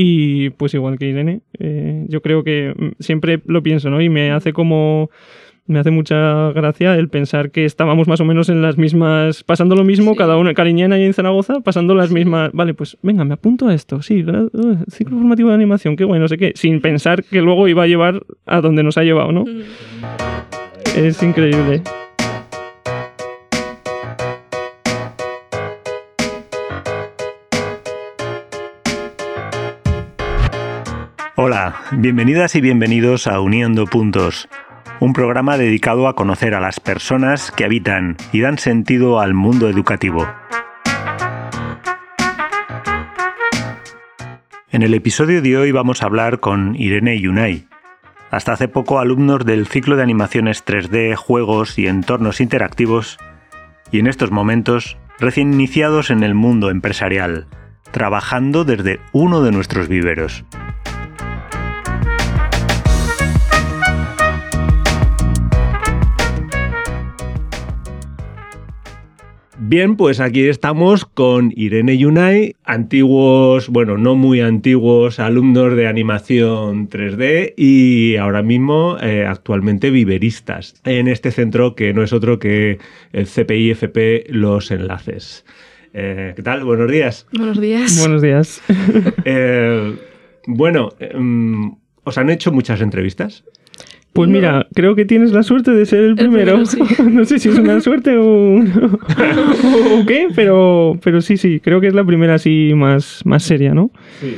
Y pues igual que Irene, eh, yo creo que mm, siempre lo pienso, ¿no? Y me hace como me hace mucha gracia el pensar que estábamos más o menos en las mismas, pasando lo mismo, cada uno, Cariñena y en Zaragoza, pasando las mismas, vale, pues venga, me apunto a esto, sí, uh, ciclo formativo de animación, qué bueno, no sé qué, sin pensar que luego iba a llevar a donde nos ha llevado, ¿no? Es increíble. Hola, bienvenidas y bienvenidos a Uniendo Puntos un programa dedicado a conocer a las personas que habitan y dan sentido al mundo educativo. En el episodio de hoy vamos a hablar con Irene Yunay. Hasta hace poco alumnos del ciclo de animaciones 3D, juegos y entornos interactivos, y en estos momentos recién iniciados en el mundo empresarial, trabajando desde uno de nuestros viveros. Bien, pues aquí estamos con Irene Yunay, antiguos, bueno, no muy antiguos alumnos de animación 3D y ahora mismo eh, actualmente viveristas en este centro que no es otro que el CPI FP Los Enlaces. Eh, ¿Qué tal? Buenos días. Buenos días. Buenos días. Eh, bueno, em, ¿os han hecho muchas entrevistas? Pues mira, creo que tienes la suerte de ser el primero. no sé si es una suerte o, qué, pero, pero sí, sí, creo que es la primera así más, más seria, ¿no? Sí.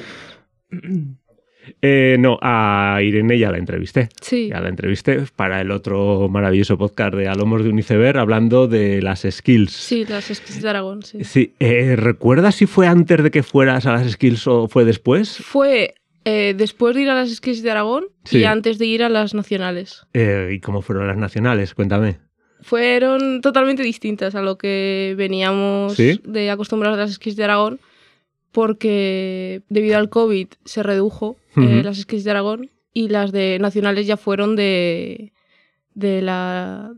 Eh, no, a Irene ya la entrevisté. Sí. Ya la entrevisté para el otro maravilloso podcast de Alomos de Unicever hablando de las skills. Sí, las skills de Aragón, sí. sí. Eh, ¿Recuerdas si fue antes de que fueras a las skills o fue después? Fue eh, después de ir a las skills de Aragón y antes de ir a las nacionales. Eh, ¿Y cómo fueron las nacionales? Cuéntame. Fueron totalmente distintas a lo que veníamos de acostumbrados a las skills de Aragón, porque debido al COVID se redujo eh, las skills de Aragón y las de nacionales ya fueron de, de la,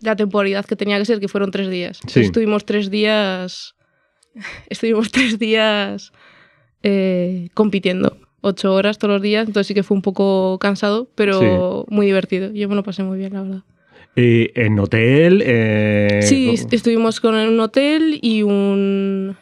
la temporalidad que tenía que ser, que fueron tres días. Estuvimos tres días. Estuvimos tres días eh, compitiendo ocho horas todos los días, entonces sí que fue un poco cansado, pero muy divertido. Yo me lo pasé muy bien, la verdad. ¿Y en hotel? Eh, sí, estuvimos con un hotel y un,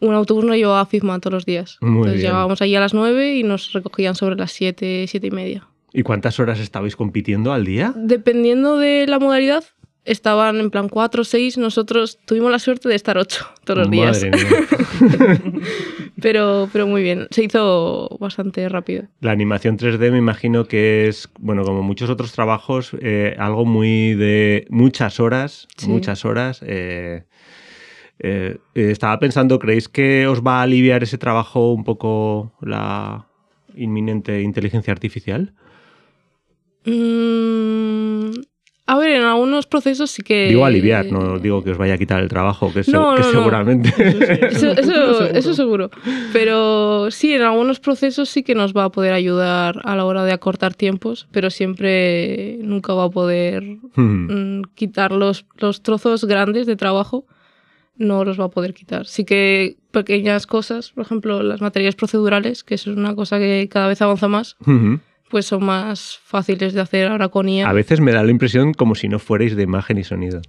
un autobús nos llevaba a todos los días. entonces llegábamos ahí a las nueve y nos recogían sobre las siete, siete y media. ¿Y cuántas horas estabais compitiendo al día? Dependiendo de la modalidad, estaban en plan 4 o 6, nosotros tuvimos la suerte de estar 8 todos los días. pero, pero muy bien, se hizo bastante rápido. La animación 3D me imagino que es, bueno, como muchos otros trabajos, eh, algo muy de muchas horas, muchas horas. Eh, eh, estaba pensando, ¿creéis que os va a aliviar ese trabajo un poco la inminente inteligencia artificial? Mmm a ver, en algunos procesos sí que... Digo aliviar, no digo que os vaya a quitar el trabajo, que, seguramente... Eso, seguro. Pero sí, en algunos procesos sí que nos va a poder ayudar a la hora de acortar tiempos, pero siempre nunca va a poder hmm. mm, quitar los, los trozos grandes de trabajo, no los va a poder quitar. Sí que pequeñas cosas, por ejemplo, las materias procedurales, que eso es una cosa que cada vez avanza más pues son más fáciles de hacer ahora con IA. A veces me da la impresión como si no fuerais de imagen y sonido.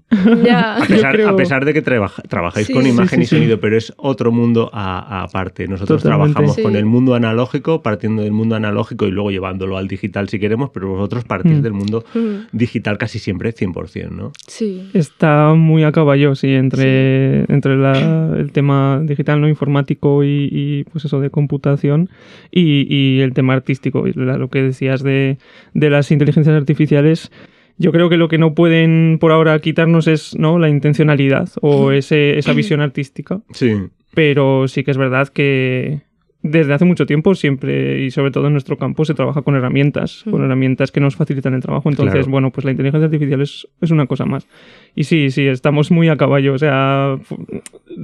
ya. a, pesar, de que trabajáis con imagen y sonido, pero es otro mundo aparte. Nosotros trabajamos con el mundo analógico, partiendo del mundo analógico y luego llevándolo al digital si queremos, pero vosotros partís mm. del mundo mm. digital casi siempre 100%, ¿no? Sí. Está muy a caballo, sí, entre, entre el tema digital, no informático y, pues eso de computación y, el tema artístico, lo que decías de, las inteligencias artificiales, yo creo que lo que no pueden por ahora quitarnos es ¿no? la intencionalidad o ese, esa visión artística. Sí. Pero sí que es verdad que, desde hace mucho tiempo siempre y sobre todo en nuestro campo se trabaja con herramientas, con herramientas que nos facilitan el trabajo. Entonces, bueno, pues la inteligencia artificial es, es, una cosa más. Y sí, sí, estamos muy a caballo. O sea,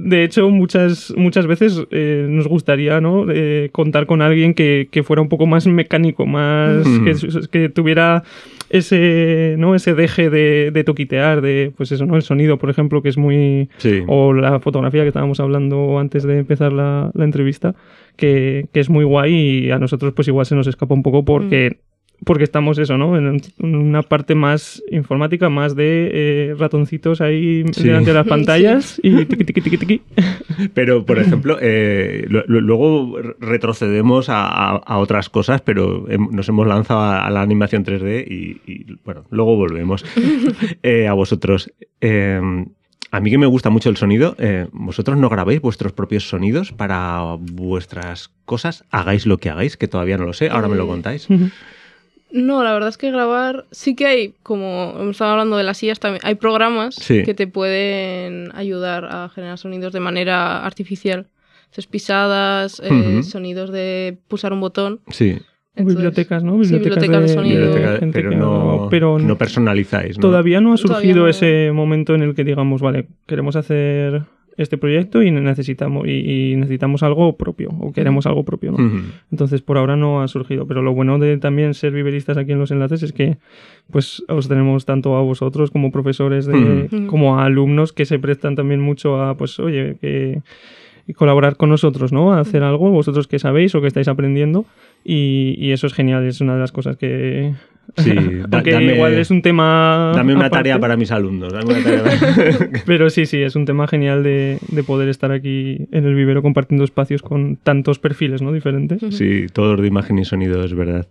de hecho, muchas, muchas veces eh, nos gustaría ¿no? Eh, contar con alguien que, que, fuera un poco más mecánico, más que, que, tuviera ese, ¿no? ese deje de, toquitear, de pues eso, ¿no? El sonido, por ejemplo, que es muy. O la fotografía que estábamos hablando antes de empezar la, entrevista, que, es muy guay y a nosotros, pues igual se nos escapa un poco porque. Mm porque estamos eso, ¿no? En una parte más informática, más de eh, ratoncitos ahí delante de las pantallas y tiqui, tiqui, tiqui, tiqui. Pero, por ejemplo, eh, luego retrocedemos a, otras cosas, pero nos hemos lanzado a, la animación 3D y, bueno, luego volvemos eh, a vosotros. Em, a mí que me gusta mucho el sonido, vosotros no grabáis vuestros propios sonidos para vuestras cosas, hagáis lo que hagáis, que todavía no lo sé, ahora me lo contáis. No, la verdad es que grabar sí que hay, como hemos estado hablando de las sillas, también hay programas que te pueden ayudar a generar sonidos de manera artificial. Entonces, pisadas, eh, sonidos de pulsar un botón. Sí. bibliotecas, ¿no? Bibliotecas, de, sonido. pero, no, personalizáis. ¿no? Todavía no ha surgido ese momento en el que digamos, vale, queremos hacer este proyecto y necesitamos, y, necesitamos algo propio, o queremos algo propio, ¿no? Entonces, por ahora no ha surgido. Pero lo bueno de también ser viveristas aquí en los enlaces es que pues os tenemos tanto a vosotros como profesores, de, como a alumnos que se prestan también mucho a, pues, oye, que colaborar con nosotros, ¿no? A hacer algo, vosotros que sabéis o que estáis aprendiendo. Y, y, eso es genial, es una de las cosas que, Sí, Porque igual es un tema. Dame una tarea para mis alumnos. Pero sí, sí, es un tema genial de, poder estar aquí en el vivero compartiendo espacios con tantos perfiles ¿no? diferentes. Sí, todos de imagen y sonido, es verdad.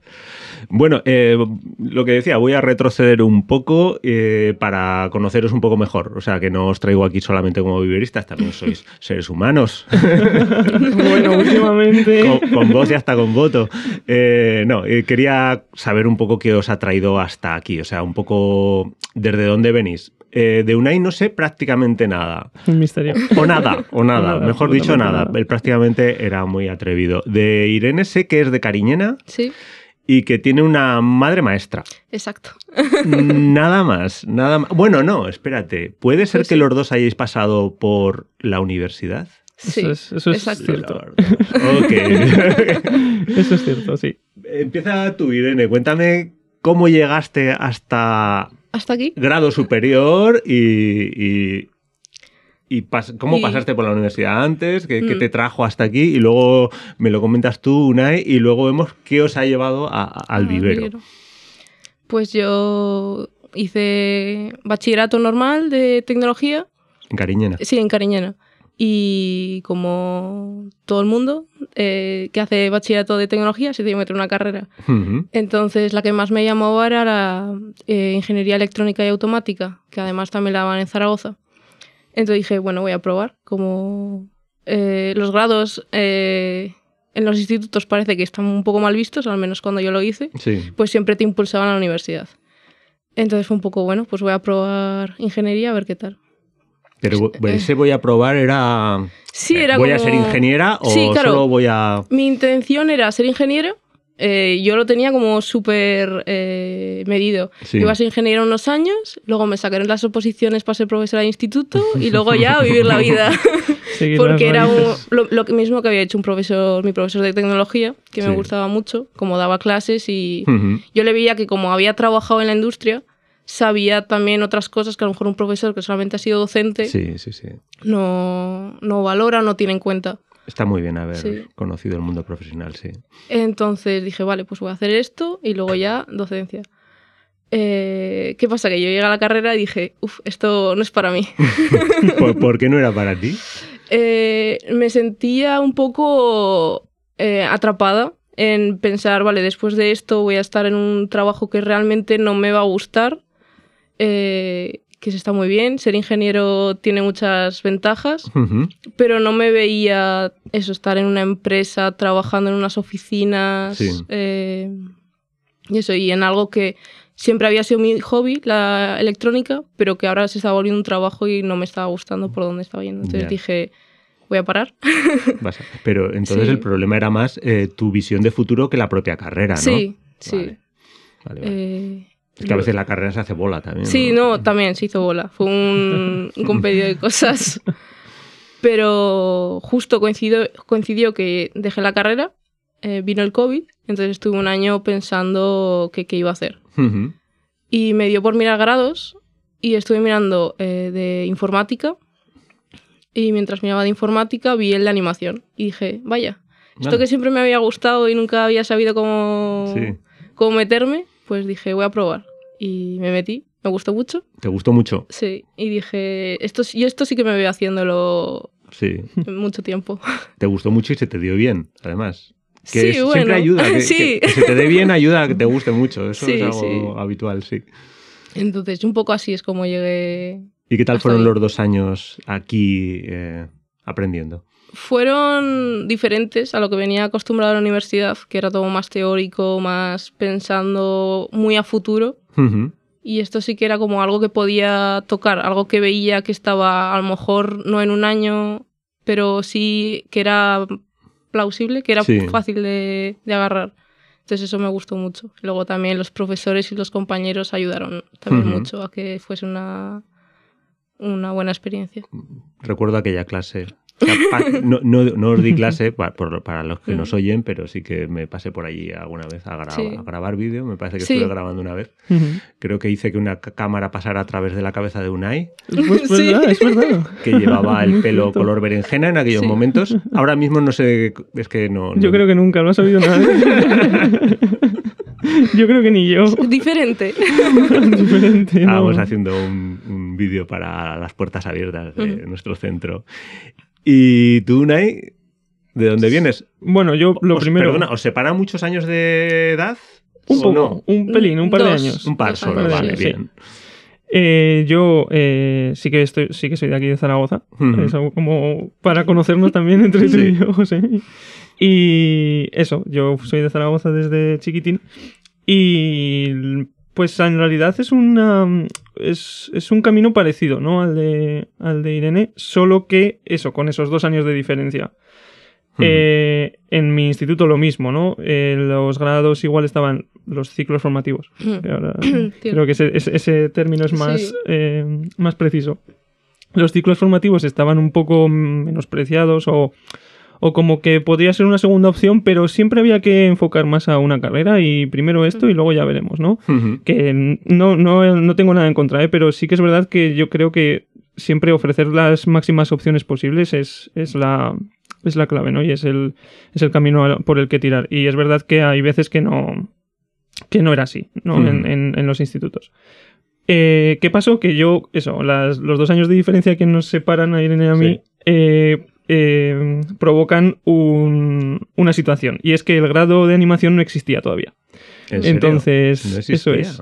Bueno, eh, lo que decía, voy a retroceder un poco eh, para conoceros un poco mejor. O sea, que no os traigo aquí solamente como viveristas, también sois seres humanos. bueno, últimamente. Con, voz y hasta con voto. Eh, no, quería saber un poco qué os ha traído hasta aquí? O sea, un poco desde dónde venís. Eh, de Unai no sé prácticamente nada. Un misterio. O nada, o nada, mejor dicho nada. Él prácticamente era muy atrevido. De Irene sé que es de Cariñena. Sí. Y que tiene una madre maestra. Exacto. Nada más, nada más. Bueno, no, espérate. ¿Puede ser que los dos hayáis pasado por la universidad? Sí, eso es, cierto. ok. eso es cierto, sí. Empieza tú, Irene. Cuéntame cómo llegaste hasta... ¿Hasta aquí? Grado superior y... y, cómo pasaste por la universidad antes, ¿Qué, te mm. trajo hasta aquí y luego me lo comentas tú, Unai, y luego vemos qué os ha llevado al vivero. Pues yo hice bachillerato normal de tecnología. ¿En Cariñena? Sí, en Cariñena y como todo el mundo eh, que hace bachillerato de tecnología se tiene que meter una carrera. Entonces la que más me llamó era la eh, ingeniería electrónica y automática, que además también la daban en Zaragoza. Entonces dije, bueno, voy a probar. Como eh, los grados en los institutos parece que están un poco mal vistos, al menos cuando yo lo hice, pues siempre te impulsaban a la universidad. Entonces fue un poco, bueno, pues voy a probar ingeniería a ver qué tal. Pero ese voy a probar era... Sí, era ¿Voy a ser ingeniera o solo voy a...? Mi intención era ser ingeniero. Eh, yo lo tenía como súper eh, medido. Iba a ser ingeniero unos años, luego me sacaron las oposiciones para ser profesora de instituto y luego ya vivir la vida. Porque era lo, mismo que había hecho un profesor, mi profesor de tecnología, que me gustaba mucho, como daba clases y yo le veía que como había trabajado en la industria, sabía también otras cosas que a lo mejor un profesor que solamente ha sido docente No, no valora, no tiene en cuenta. Está muy bien haber conocido el mundo profesional, sí. Entonces dije, vale, pues voy a hacer esto y luego ya docencia. Eh, ¿Qué pasa? Que yo llegué a la carrera y dije, uff, esto no es para mí. ¿Por, qué no era para ti? Eh, me sentía un poco eh, atrapada en pensar, vale, después de esto voy a estar en un trabajo que realmente no me va a gustar eh, que se está muy bien. Ser ingeniero tiene muchas ventajas, pero no me veía eso, estar en una empresa, trabajando en unas oficinas. Eh, y eso, y en algo que siempre había sido mi hobby, la electrónica, pero que ahora se estaba volviendo un trabajo y no me estaba gustando por dónde estaba yendo. Entonces dije, voy a parar. Pero entonces el problema era más eh, tu visión de futuro que la propia carrera, ¿no? Sí, sí. Vale, es que a veces la carrera se hace bola también. Sí, no, también se hizo bola. Fue un, un compendio de cosas. Pero justo coincidió, coincidió que dejé la carrera, eh, vino el COVID, entonces estuve un año pensando qué, iba a hacer. Y me dio por mirar grados y estuve mirando eh, de informática. Y mientras miraba de informática vi el de animación. Y dije, vaya, esto que siempre me había gustado y nunca había sabido cómo, cómo meterme, pues dije, voy a probar. Y me metí, me gustó mucho. ¿Te gustó mucho? Sí, y dije, esto, yo esto sí que me veo haciéndolo sí. mucho tiempo. Te gustó mucho y se te dio bien, además. Que siempre ayuda. Que, sí. que, se te dé bien ayuda a que te guste mucho. Eso es algo habitual, sí. Entonces, un poco así es como llegué. ¿Y qué tal fueron los dos años aquí eh, aprendiendo? Fueron diferentes a lo que venía acostumbrado a la universidad, que era todo más teórico, más pensando muy a futuro. Y esto sí que era como algo que podía tocar, algo que veía que estaba a lo mejor no en un año, pero sí que era plausible, que era fácil de, agarrar. Entonces eso me gustó mucho. Luego también los profesores y los compañeros ayudaron también mucho a que fuese una, una buena experiencia. Recuerdo aquella clase no, no, os di clase para, los que nos oyen, pero sí que me pasé por allí alguna vez a, grabar vídeo. Me parece que estuve grabando una vez. Creo que hice que una cámara pasara a través de la cabeza de Unai. Pues verdad, es verdad. Que llevaba el pelo color berenjena en aquellos momentos. Ahora mismo no sé, es que no. Yo creo que nunca lo ha sabido nadie. Yo creo que ni yo. Diferente. Diferente. Vamos haciendo un, un vídeo para las puertas abiertas de nuestro centro. ¿Y tú, Unai, de dónde vienes? Bueno, yo lo primero. Perdona, ¿os separa muchos años de edad? Un poco, un pelín, un par de años. Un par solo, vale, bien. Eh, yo eh, sí que estoy, sí que soy de aquí de Zaragoza. Es algo como para conocernos también entre tú y yo, José. Y eso, yo soy de Zaragoza desde chiquitín. Y pues en realidad es, una, es, es, un camino parecido ¿no? al, de, al de Irene, solo que eso, con esos dos años de diferencia. Eh, en mi instituto lo mismo, ¿no? Eh, los grados igual estaban los ciclos formativos. creo que ese, ese, término es más, eh, más preciso. Los ciclos formativos estaban un poco menospreciados o o como que podría ser una segunda opción, pero siempre había que enfocar más a una carrera y primero esto y luego ya veremos, ¿no? Que no, no, no, tengo nada en contra, ¿eh? pero sí que es verdad que yo creo que siempre ofrecer las máximas opciones posibles es, es la, es la clave, ¿no? Y es el, es el camino por el que tirar. Y es verdad que hay veces que no, que no era así, ¿no? en, en, los institutos. Eh, ¿Qué pasó? Que yo, eso, las, los dos años de diferencia que nos separan a Irene y a mí, eh, eh, provocan una situación. Y es que el grado de animación no existía todavía. Entonces, eso es.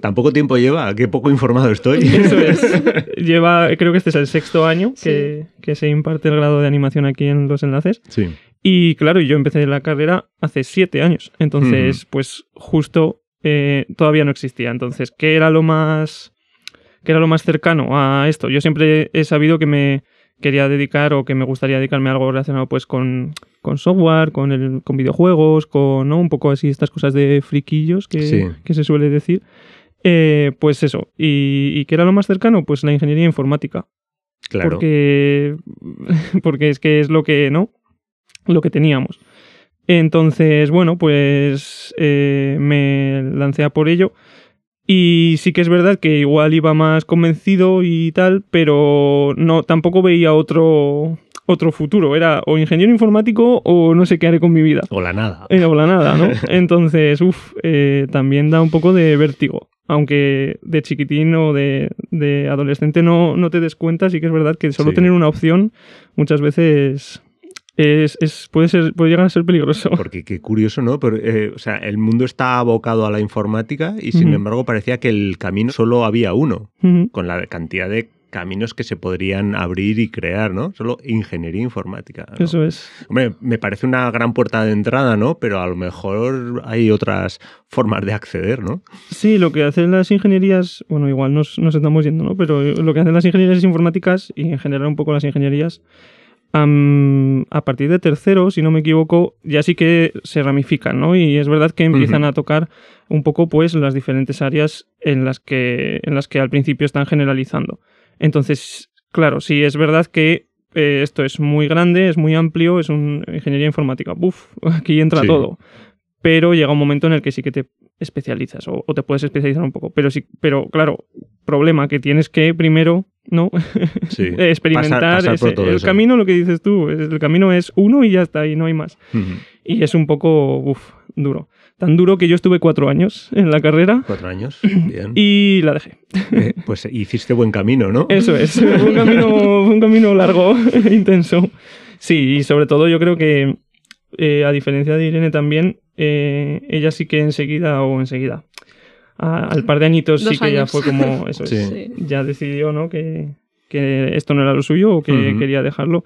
Tampoco, tiempo lleva, qué poco informado estoy. Eso es. Lleva, creo que este es el sexto año que, se imparte el grado de animación aquí en los enlaces. Sí. Y claro, yo empecé la carrera hace siete años. Entonces, pues justo eh, todavía no existía. Entonces, ¿qué era lo más. ¿Qué era lo más cercano a esto? Yo siempre he sabido que me quería dedicar o que me gustaría dedicarme a algo relacionado pues con, software, con, el, con videojuegos, con un poco así estas cosas de friquillos que, se suele decir. Eh, pues eso. ¿Y, qué era lo más cercano? Pues la ingeniería informática. Claro. Porque, porque es que es lo que, ¿no? Lo que teníamos. Entonces, bueno, pues eh, me lancé a por ello. Y sí que es verdad que igual iba más convencido y tal, pero no, tampoco veía otro, otro futuro. Era o ingeniero informático o no sé qué haré con mi vida. O la nada. Eh, o la nada, ¿no? Entonces, uff, eh, también da un poco de vértigo. Aunque de chiquitín o de, adolescente no, no, te des cuenta, sí que es verdad que solo tener una opción muchas veces es, puede, ser, puede llegar a ser peligroso. Porque qué curioso, ¿no? Pero, eh, o sea, el mundo está abocado a la informática y sin embargo parecía que el camino solo había uno, con la cantidad de caminos que se podrían abrir y crear, ¿no? Solo ingeniería informática. Eso es. Hombre, me parece una gran puerta de entrada, ¿no? Pero a lo mejor hay otras formas de acceder, ¿no? Sí, lo que hacen las ingenierías, bueno, igual nos, nos estamos yendo, ¿no? Pero lo que hacen las ingenierías informáticas y en general un poco las ingenierías a partir de tercero, si no me equivoco, ya sí que se ramifican, ¿no? Y es verdad que empiezan a tocar un poco, pues, las diferentes áreas en las que, en las que al principio están generalizando. Entonces, claro, sí es verdad que eh, esto es muy grande, es muy amplio, es una ingeniería informática. Buf, aquí entra todo. Pero llega un momento en el que sí que te especializas o, te puedes especializar un poco. Pero sí, pero claro, problema que tienes que primero ¿no? experimentar el camino, lo que dices tú, el camino es uno y ya está, y no hay más. Y es un poco duro. Tan duro que yo estuve cuatro años en la carrera. Cuatro años, bien. Y la dejé. Eh, pues hiciste buen camino, ¿no? Eso es, un camino, un camino largo, intenso. Sí, y sobre todo yo creo que, eh, a diferencia de Irene también, eh, ella sí que enseguida, o enseguida, al par de añitos sí que ya fue como, eso ya decidió, ¿no? Que, esto no era lo suyo o que quería dejarlo.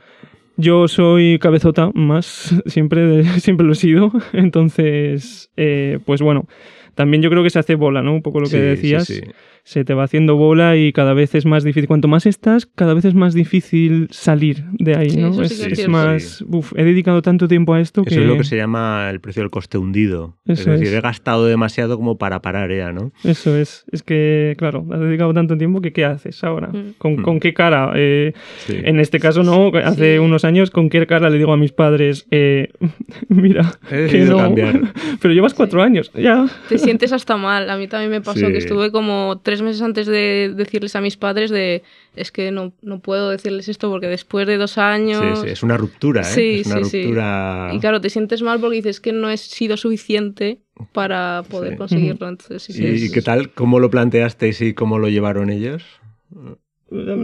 Yo soy cabezota más, siempre, siempre lo he sido. Entonces, eh, pues bueno, también yo creo que se hace bola, ¿no? Un poco lo que decías. Sí, se te va haciendo bola y cada vez es más difícil. Cuanto más estás, cada vez es más difícil salir de ahí, ¿no? Es, más. Uf, he dedicado tanto tiempo a esto Eso es lo que se llama el precio del coste hundido. es decir, he gastado demasiado como para parar ya, ¿no? Eso es. Es que, claro, has dedicado tanto tiempo que ¿qué haces ahora? Mm. ¿Con, ¿Con, qué cara? Eh, en este caso, no, hace unos años, ¿con qué cara le digo a mis padres, eh, mira, que no, cambiar. pero llevas cuatro años, ya. Te sientes hasta mal. A mí también me pasó que estuve como tres meses antes de decirles a mis padres de es que no, no puedo decirles esto porque después de dos años... Sí, sí, es una ruptura, ¿eh? Sí, es una ruptura... Y claro, te sientes mal porque dices que no he sido suficiente para poder conseguirlo. Entonces, ¿Y, qué tal? ¿Cómo lo planteasteis y cómo lo llevaron ellos?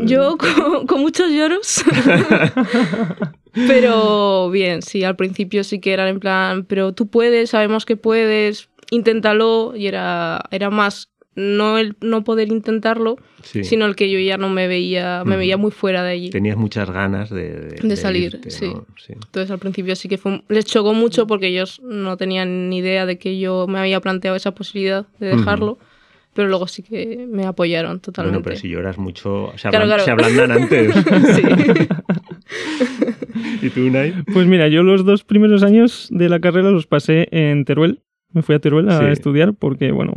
Yo con, muchos lloros. pero bien, sí, al principio sí que eran en plan, pero tú puedes, sabemos que puedes, inténtalo. Y era, era más no el no poder intentarlo, sino el que yo ya no me veía, me veía muy fuera de allí. Tenías muchas ganas de, de, salir, sí. Entonces al principio sí que fue, les chocó mucho porque ellos no tenían ni idea de que yo me había planteado esa posibilidad de dejarlo. Pero luego sí que me apoyaron totalmente. Bueno, pero si lloras mucho, se, ablandan antes. ¿Y tú, Unai? Pues mira, yo los dos primeros años de la carrera los pasé en Teruel. Me fui a Teruel a estudiar porque, bueno,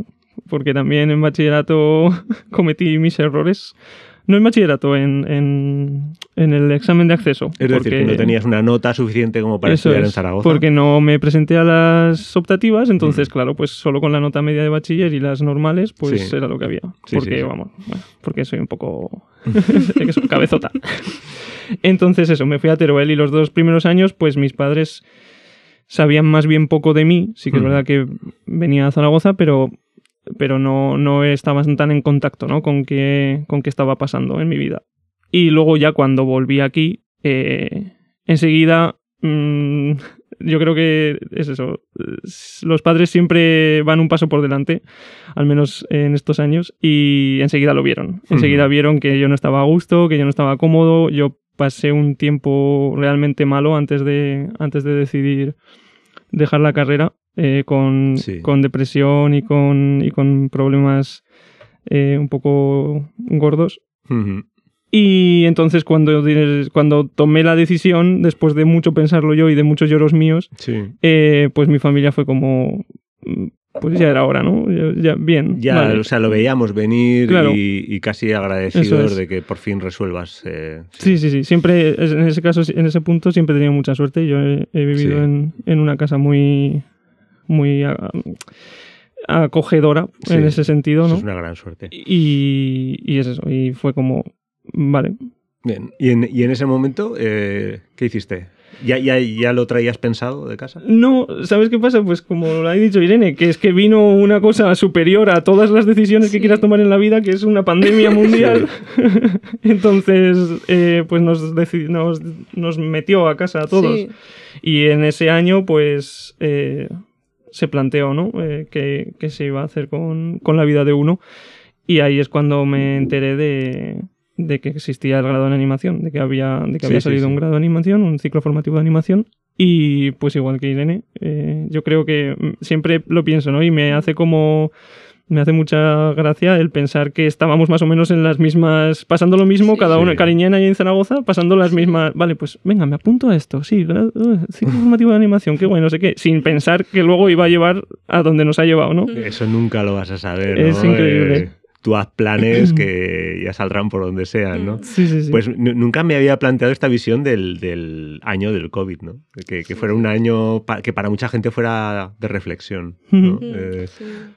porque también en bachillerato cometí mis errores. No en bachillerato, en, en, el examen de acceso. Es decir, que no tenías una nota suficiente como para estudiar en Zaragoza. Porque no me presenté a las optativas, entonces, mm. claro, pues solo con la nota media de bachiller y las normales, pues era lo que había. porque, vamos, porque soy un poco. que soy cabezota. entonces, eso, me fui a Teruel y los dos primeros años, pues mis padres sabían más bien poco de mí. Sí que es mm. verdad que venía a Zaragoza, pero pero no, no estaba tan en contacto ¿no? con, qué, con qué estaba pasando en mi vida. Y luego ya cuando volví aquí, eh, enseguida mm, yo creo que es eso. Los padres siempre van un paso por delante, al menos en estos años, y enseguida lo vieron. Enseguida vieron que yo no estaba a gusto, que yo no estaba cómodo. Yo pasé un tiempo realmente malo antes de, antes de decidir dejar la carrera eh, con, con, depresión y con, y con problemas eh, un poco gordos. Y entonces cuando, cuando tomé la decisión, después de mucho pensarlo yo y de muchos lloros míos, eh, pues mi familia fue como, pues ya era hora, ¿no? Ya, bien. Ya, o sea, lo veíamos venir y, casi agradecidos de que por fin resuelvas. sí. sí. sí, Siempre, en ese caso, en ese punto, siempre he tenido mucha suerte. Yo he, vivido en, en, una casa muy, muy acogedora en ese sentido, ¿no? es una gran suerte. Y, y, es eso, y fue como, vale. Bien, y en, y en ese momento, eh, ¿qué hiciste? ¿Ya, ya, ¿Ya lo traías pensado de casa? No, ¿sabes qué pasa? Pues como lo ha dicho Irene, que es que vino una cosa superior a todas las decisiones que quieras tomar en la vida, que es una pandemia mundial. Entonces, eh, pues nos, nos, nos, metió a casa a todos. Y en ese año, pues... Eh, se planteó ¿no? Eh, que, se iba a hacer con, la vida de uno. Y ahí es cuando me enteré de, que existía el grado en animación, de que había, de que había salido un grado de animación, un ciclo formativo de animación. Y pues igual que Irene, eh, yo creo que mm, siempre lo pienso, ¿no? Y me hace como me hace mucha gracia el pensar que estábamos más o menos en las mismas, pasando lo mismo, cada uno, Cariñena y en Zaragoza, pasando las mismas, vale, pues venga, me apunto a esto, sí, uh, ciclo formativo de animación, qué bueno, no sé qué, sin pensar que luego iba a llevar a donde nos ha llevado, ¿no? Eso nunca lo vas a saber. Es increíble. Tú haz planes que ya saldrán por donde sean, ¿no? Sí, sí, sí. Pues nunca me había planteado esta visión del, año del COVID, ¿no? Que, fuera un año que para mucha gente fuera de reflexión, ¿no? Eh,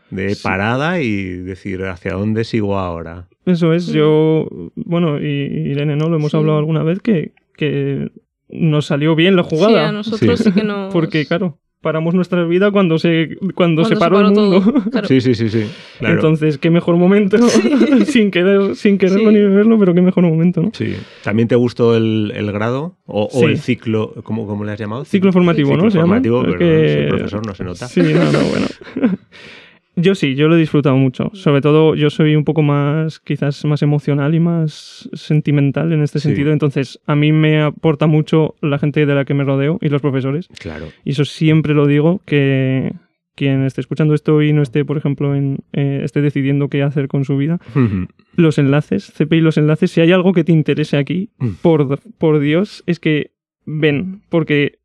de parada y decir hacia dónde sigo ahora. Eso es, yo, bueno, y Irene, ¿no? Lo hemos hablado alguna vez que, que nos salió bien la jugada. Sí, a nosotros sí, que no. Porque, claro, paramos nuestra vida cuando se, cuando, se paró el mundo. Sí, sí, sí, sí. Entonces, qué mejor momento, sin querer, sin quererlo ni verlo, pero qué mejor momento, ¿no? Sí. ¿También te gustó el, el grado? ¿O, el ciclo? ¿cómo, ¿Cómo le has llamado? Ciclo formativo, ¿no? Ciclo formativo, pero que... profesor no se nota. Sí, no, no, bueno. Yo sí, yo lo he disfrutado mucho. Sobre todo yo soy un poco más, quizás más emocional y más sentimental en este sentido. Entonces, a mí me aporta mucho la gente de la que me rodeo y los profesores. Claro. Y eso siempre lo digo, que quien esté escuchando esto y no esté, por ejemplo, en, eh, esté decidiendo qué hacer con su vida, los enlaces, CPI los enlaces, si hay algo que te interese aquí, mm. por, por Dios, es que ven, porque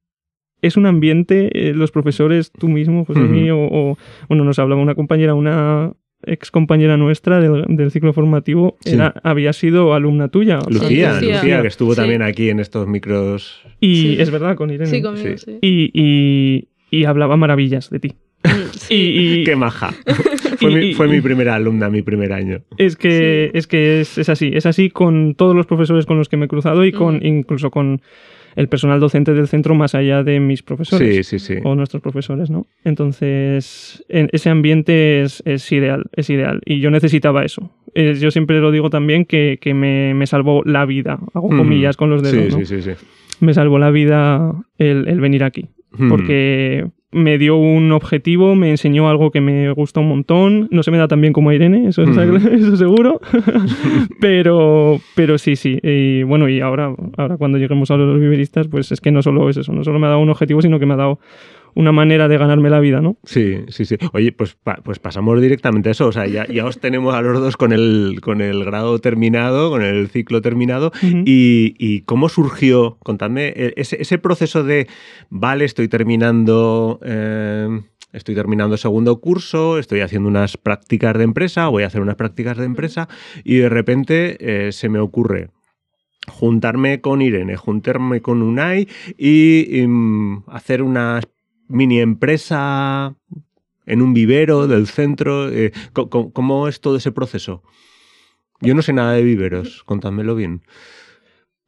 es un ambiente, eh, los profesores, tú mismo, José mío, o, bueno, nos hablaba una compañera, una ex compañera nuestra del, ciclo formativo, había sido alumna tuya. Lucía, Lucía, que estuvo también aquí en estos micros. Y es verdad, con Irene. Sí, conmigo, sí. Y, y, hablaba maravillas de ti. y, Qué maja. fue, mi, primera alumna, mi primer año. Es que, es, que es, así, es así con todos los profesores con los que me he cruzado y con incluso con el personal docente del centro más allá de mis profesores sí, sí, sí. o nuestros profesores, ¿no? Entonces, ese ambiente es, ideal, es ideal. Y yo necesitaba eso. Yo siempre lo digo también que, me, salvó la vida, hago mm. comillas con los dedos, sí, sí, sí, Me salvó la vida el, venir aquí. Mm. Porque me dio un objetivo, me enseñó algo que me gustó un montón. No se me da tan bien como a Irene, eso, eso seguro. pero, pero sí, sí. Y bueno, y ahora, ahora cuando lleguemos a los viveristas, pues es que no solo es eso, no solo me ha dado un objetivo, sino que me ha dado una manera de ganarme la vida, ¿no? Sí, sí, sí. Oye, pues, pues pasamos directamente a eso. O sea, ya, ya, os tenemos a los dos con el, con el grado terminado, con el ciclo terminado. y, cómo surgió? Contadme e, ese, ese, proceso de, vale, estoy terminando... Eh, estoy terminando segundo curso, estoy haciendo unas prácticas de empresa, voy a hacer unas prácticas de empresa y de repente eh, se me ocurre juntarme con Irene, juntarme con Unai y, mm, hacer unas mini empresa en un vivero del centro? Eh, ¿cómo, es todo ese proceso? Yo no sé nada de viveros, contádmelo bien.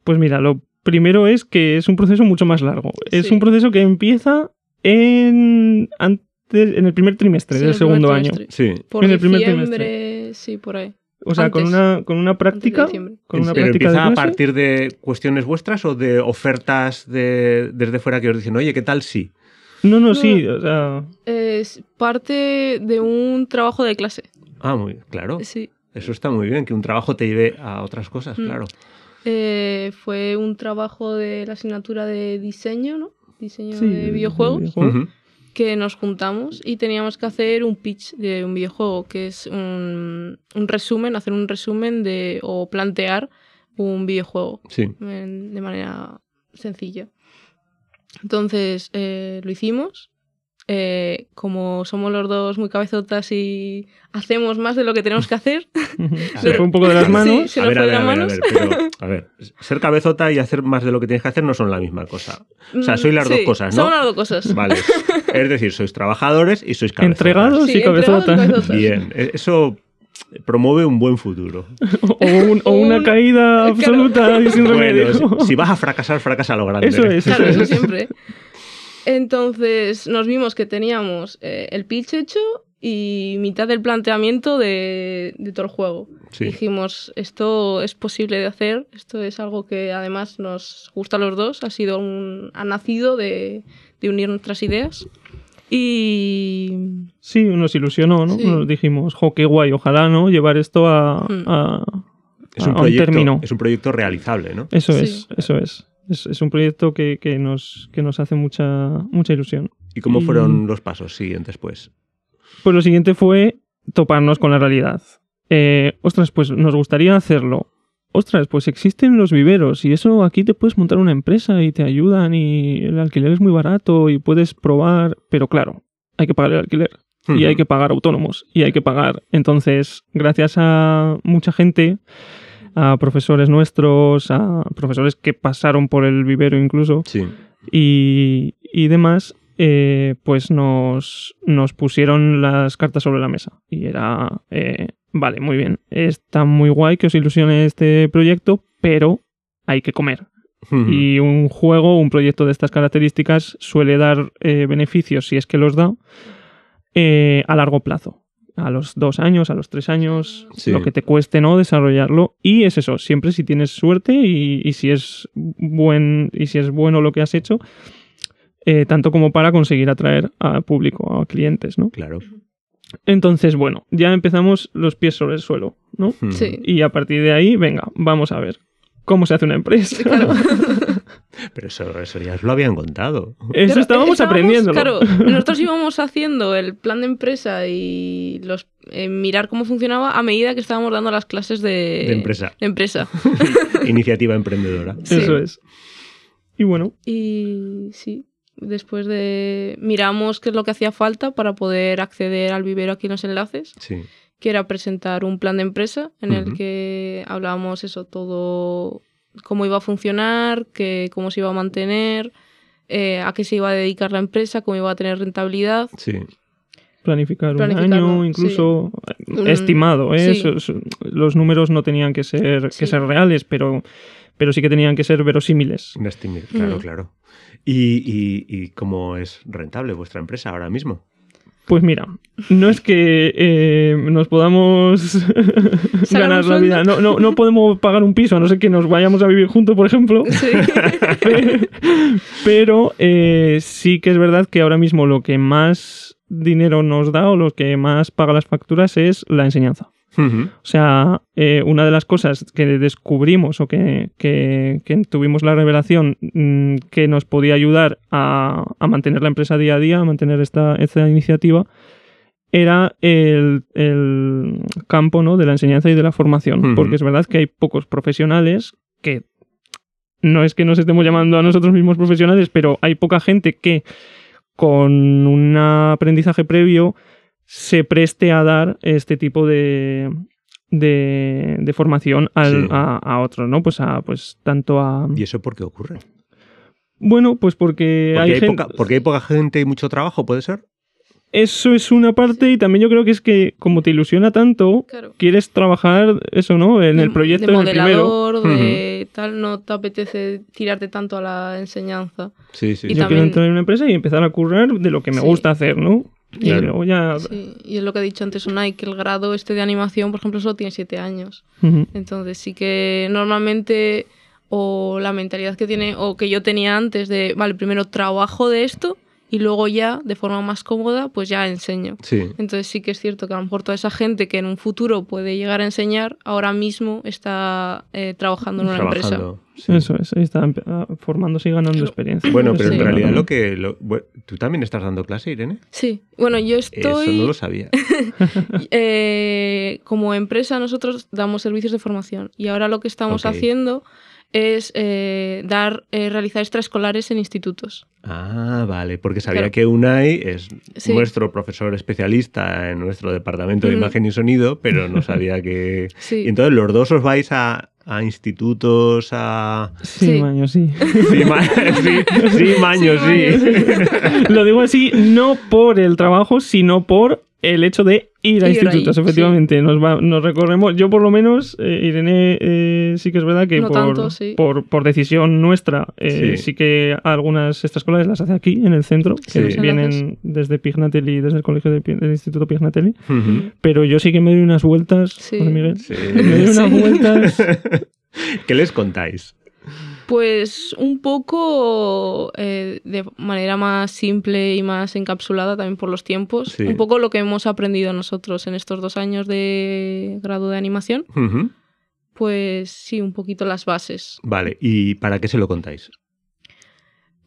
Pues mira, lo primero es que es un proceso mucho más largo. Es un proceso que empieza en, antes, en el primer trimestre del segundo año. Sí. Por en el primer trimestre. Sí, por ahí. O sea, con una, con una práctica. Con una ¿Pero empieza a partir de cuestiones vuestras o de ofertas de, desde fuera que os dicen, oye, ¿qué tal si? No, no, sí, o sea... Es parte de un trabajo de clase. Ah, muy claro. Sí. Eso está muy bien, que un trabajo te lleve a otras cosas, mm. claro. Eh, fue un trabajo de la asignatura de diseño, ¿no? Diseño de videojuegos. Que nos juntamos y teníamos que hacer un pitch de un videojuego, que es un, un resumen, hacer un resumen de o plantear un videojuego sí. de manera sencilla. Entonces eh, lo hicimos. Eh, como somos los dos muy cabezotas y hacemos más de lo que tenemos que hacer. se fue un poco de las manos. a, ver, a, ver, a, ver, pero, a ver, ser cabezota y hacer más de lo que tienes que hacer no son la misma cosa. O sea, sois las dos cosas, ¿no? Son las dos cosas. Vale. Es decir, sois trabajadores y sois cabezotas. Entregados y cabezotas. Bien, e-, eso promueve un buen futuro. o, una caída absoluta y sin remedio. si, vas a fracasar, fracasa lo grande. Eso es. Claro, eso siempre. Entonces nos vimos que teníamos eh, el pitch hecho y mitad del planteamiento de, todo el juego. Dijimos, esto es posible de hacer, esto es algo que además nos gusta a los dos, ha, sido un, ha nacido de, de unir nuestras ideas. Y. Sí, nos ilusionó, ¿no? Nos dijimos, jo, qué guay, ojalá, ¿no? Llevar esto a, mm. es un, proyecto, término. Es un proyecto realizable, ¿no? Eso es, eso es. Es, un proyecto que, nos, que nos hace mucha, mucha ilusión. ¿Y cómo fueron los pasos siguientes, pues? Pues lo siguiente fue toparnos con la realidad. Eh, ostras, pues nos gustaría hacerlo ostras, pues existen los viveros y eso aquí te puedes montar una empresa y te ayudan y el alquiler es muy barato y puedes probar, pero claro, hay que pagar el alquiler. y hay que pagar autónomos y hay que pagar. Entonces, gracias a mucha gente, a profesores nuestros, a profesores que pasaron por el vivero incluso, y, y, demás, eh, pues nos, nos, pusieron las cartas sobre la mesa. Y era, eh, vale, muy bien, está muy guay que os ilusione este proyecto, pero hay que comer. Y un juego, un proyecto de estas características suele dar eh, beneficios, si es que los da, eh, a largo plazo. A los dos años, a los tres años, lo que te cueste no desarrollarlo. Y es eso, siempre si tienes suerte y, si es buen y si es bueno lo que has hecho, eh, tanto como para conseguir atraer a público, a clientes, ¿no? Claro. Entonces, bueno, ya empezamos los pies sobre el suelo, ¿no? Sí. Y a partir de ahí, venga, vamos a ver cómo se hace una empresa. Pero eso, eso ya os lo habían contado. Eso estábamos, aprendiendo. Claro, nosotros íbamos haciendo el plan de empresa y los eh, mirar cómo funcionaba a medida que estábamos dando las clases de, empresa. empresa. Iniciativa emprendedora. Eso es. Y bueno. Y sí, después de miramos qué es lo que hacía falta para poder acceder al vivero aquí en los enlaces. Sí que era presentar un plan de empresa en el que hablábamos eso, todo, cómo iba a funcionar, que, cómo se iba a mantener, eh, a qué se iba a dedicar la empresa, cómo iba a tener rentabilidad. Sí. Planificar un año, incluso estimado. ¿eh? los números no tenían que ser, que ser reales, pero, pero sí que tenían que ser verosímiles. claro, claro. ¿Y, y cómo es rentable vuestra empresa ahora mismo? Pues mira, no es que eh, nos podamos ganar la vida, no, no, no, podemos pagar un piso, a no ser que nos vayamos a vivir juntos, por ejemplo. Sí. Pero eh, sí que es verdad que ahora mismo lo que más dinero nos da o lo que más paga las facturas es la enseñanza. O sea, eh, una de las cosas que descubrimos o que, tuvimos la revelación mm, que nos podía ayudar a, mantener la empresa día a día, a mantener esta, esta iniciativa, era el, campo ¿no? de la enseñanza y de la formación. Porque es verdad que hay pocos profesionales que no es que nos estemos llamando a nosotros mismos profesionales, pero hay poca gente que con un aprendizaje previo se preste a dar este tipo de, de, formación a, a, otros, ¿no? Pues a, pues tanto a... ¿Y eso por qué ocurre? Bueno, pues porque, hay, poca, porque hay poca gente y mucho trabajo, ¿puede ser? Eso es una parte y también yo creo que es que como te ilusiona tanto, quieres trabajar eso, ¿no? En el proyecto, de modelador, de tal, no te apetece tirarte tanto a la enseñanza. Sí, sí. Y yo quiero entrar en una empresa y empezar a currar de lo que me gusta hacer, ¿no? Y ya... y es lo que ha dicho antes Unai, que el grado este de animación, por ejemplo, solo tiene siete años. Entonces sí que normalmente o la mentalidad que tiene o que yo tenía antes de, vale, primero trabajo de esto y luego ya, de forma más cómoda, pues ya enseño. Entonces sí que es cierto que a lo mejor toda esa gente que en un futuro puede llegar a enseñar, ahora mismo está eh, trabajando en una empresa. Eso es, ahí está ah, formándose y ganando experiencia. Bueno, pero en realidad lo que... ¿Tú también estás dando clase, Irene? Sí, bueno, yo estoy... Eso no lo sabía. Eh, como empresa nosotros damos servicios de formación y ahora lo que estamos haciendo es eh, dar, eh, realizar extraescolares en institutos. Ah, vale, porque sabía que UNAI es nuestro profesor especialista en nuestro departamento de imagen y sonido, pero no sabía que... Y entonces los dos os vais a, institutos, a... Sí, maños, sí. Sí, sí, maños, sí. Lo digo así no por el trabajo, sino por el hecho de ir a institutos, efectivamente. Nos, nos recorremos, yo por lo menos, eh, Irene, eh, sí que es verdad que por, por, decisión nuestra, eh, sí. que algunas estas escuelas las hace aquí, en el centro, que vienen desde Pignatelli, desde el colegio del Instituto Pignatelli. Pero yo sí que me doy unas vueltas, Miguel. Me doy unas vueltas. ¿Qué les contáis? Pues un poco eh, de manera más simple y más encapsulada también por los tiempos. Un poco lo que hemos aprendido nosotros en estos dos años de grado de animación. Pues sí, un poquito las bases. Vale, ¿y para qué se lo contáis?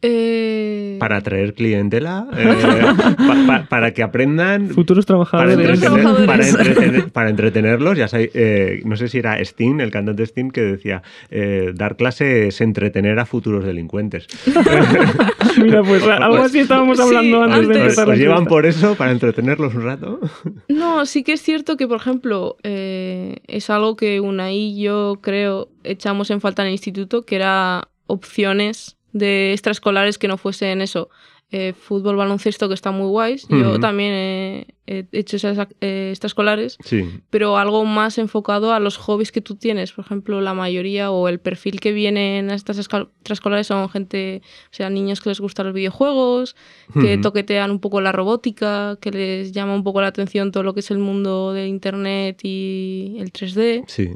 Eh, Para atraer clientela, eh, pa- pa- para que aprendan, Futuros para trabajadores. Entretener- para, entretener- para entretenerlos. Ya sabéis, eh, no sé si era Sting, el cantante Sting, que decía, eh, dar clase es entretener a futuros delincuentes. Mira, pues algo así estábamos Sí, hablando antes, de antes. empezar ¿Os llevan por eso, para entretenerlos un rato? No, sí que es cierto que, por ejemplo, eh, es algo que Unai y yo creo echamos en falta en el instituto, que era opciones de extraescolares que no fuesen eso. eh, fútbol, baloncesto, que están muy guays. Yo también he, he hecho esas eh, extraescolares, Sí. pero algo más enfocado a los hobbies que tú tienes. Por ejemplo, la mayoría o el perfil que viene en estas extraescolares son gente, o sea, niños que les gustan los videojuegos, que toquetean un poco la robótica, que les llama un poco la atención todo lo que es el mundo de Internet y el 3D. Sí.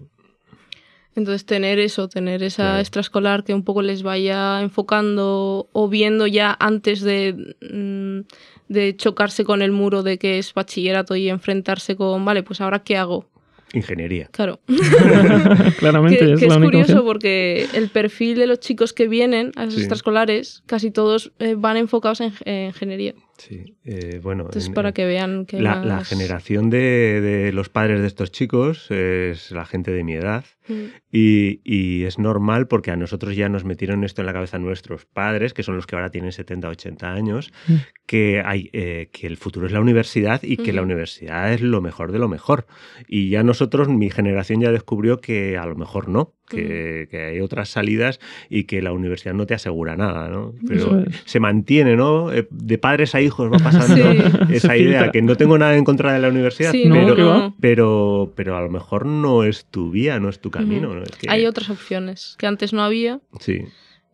Entonces tener eso, tener esa Claro. extraescolar que un poco les vaya enfocando o viendo ya antes de, mm, de chocarse con el muro de que es bachillerato y enfrentarse con, vale, pues ahora qué hago. Ingeniería. Claro. Claramente que, es que la es única curioso opción. porque el perfil de los chicos que vienen a esos Sí. extraescolares, casi todos eh, van enfocados en, en ingeniería. Sí. Eh, bueno, Entonces, en- para que vean que la, generación de, de los padres de estos chicos es la gente de mi edad. Mm. Y, y es normal porque a nosotros ya nos metieron esto en la cabeza nuestros padres, que son los que ahora tienen 70, 80 años, Mm. que, hay, eh, que el futuro es la universidad y que la universidad es lo mejor de lo mejor. Y ya nosotros, mi generación ya descubrió que a lo mejor no, que, que hay otras salidas y que la universidad no te asegura nada, ¿no? Pero es. se mantiene, ¿no? Eh, De padres a hijos va pasando Sí. esa idea, que no tengo nada en contra de la universidad, Sí, pero, pero, pero a lo mejor no es tu vía, no es tu camino. ¿no? Es que- Hay otras opciones que antes no había, Sí.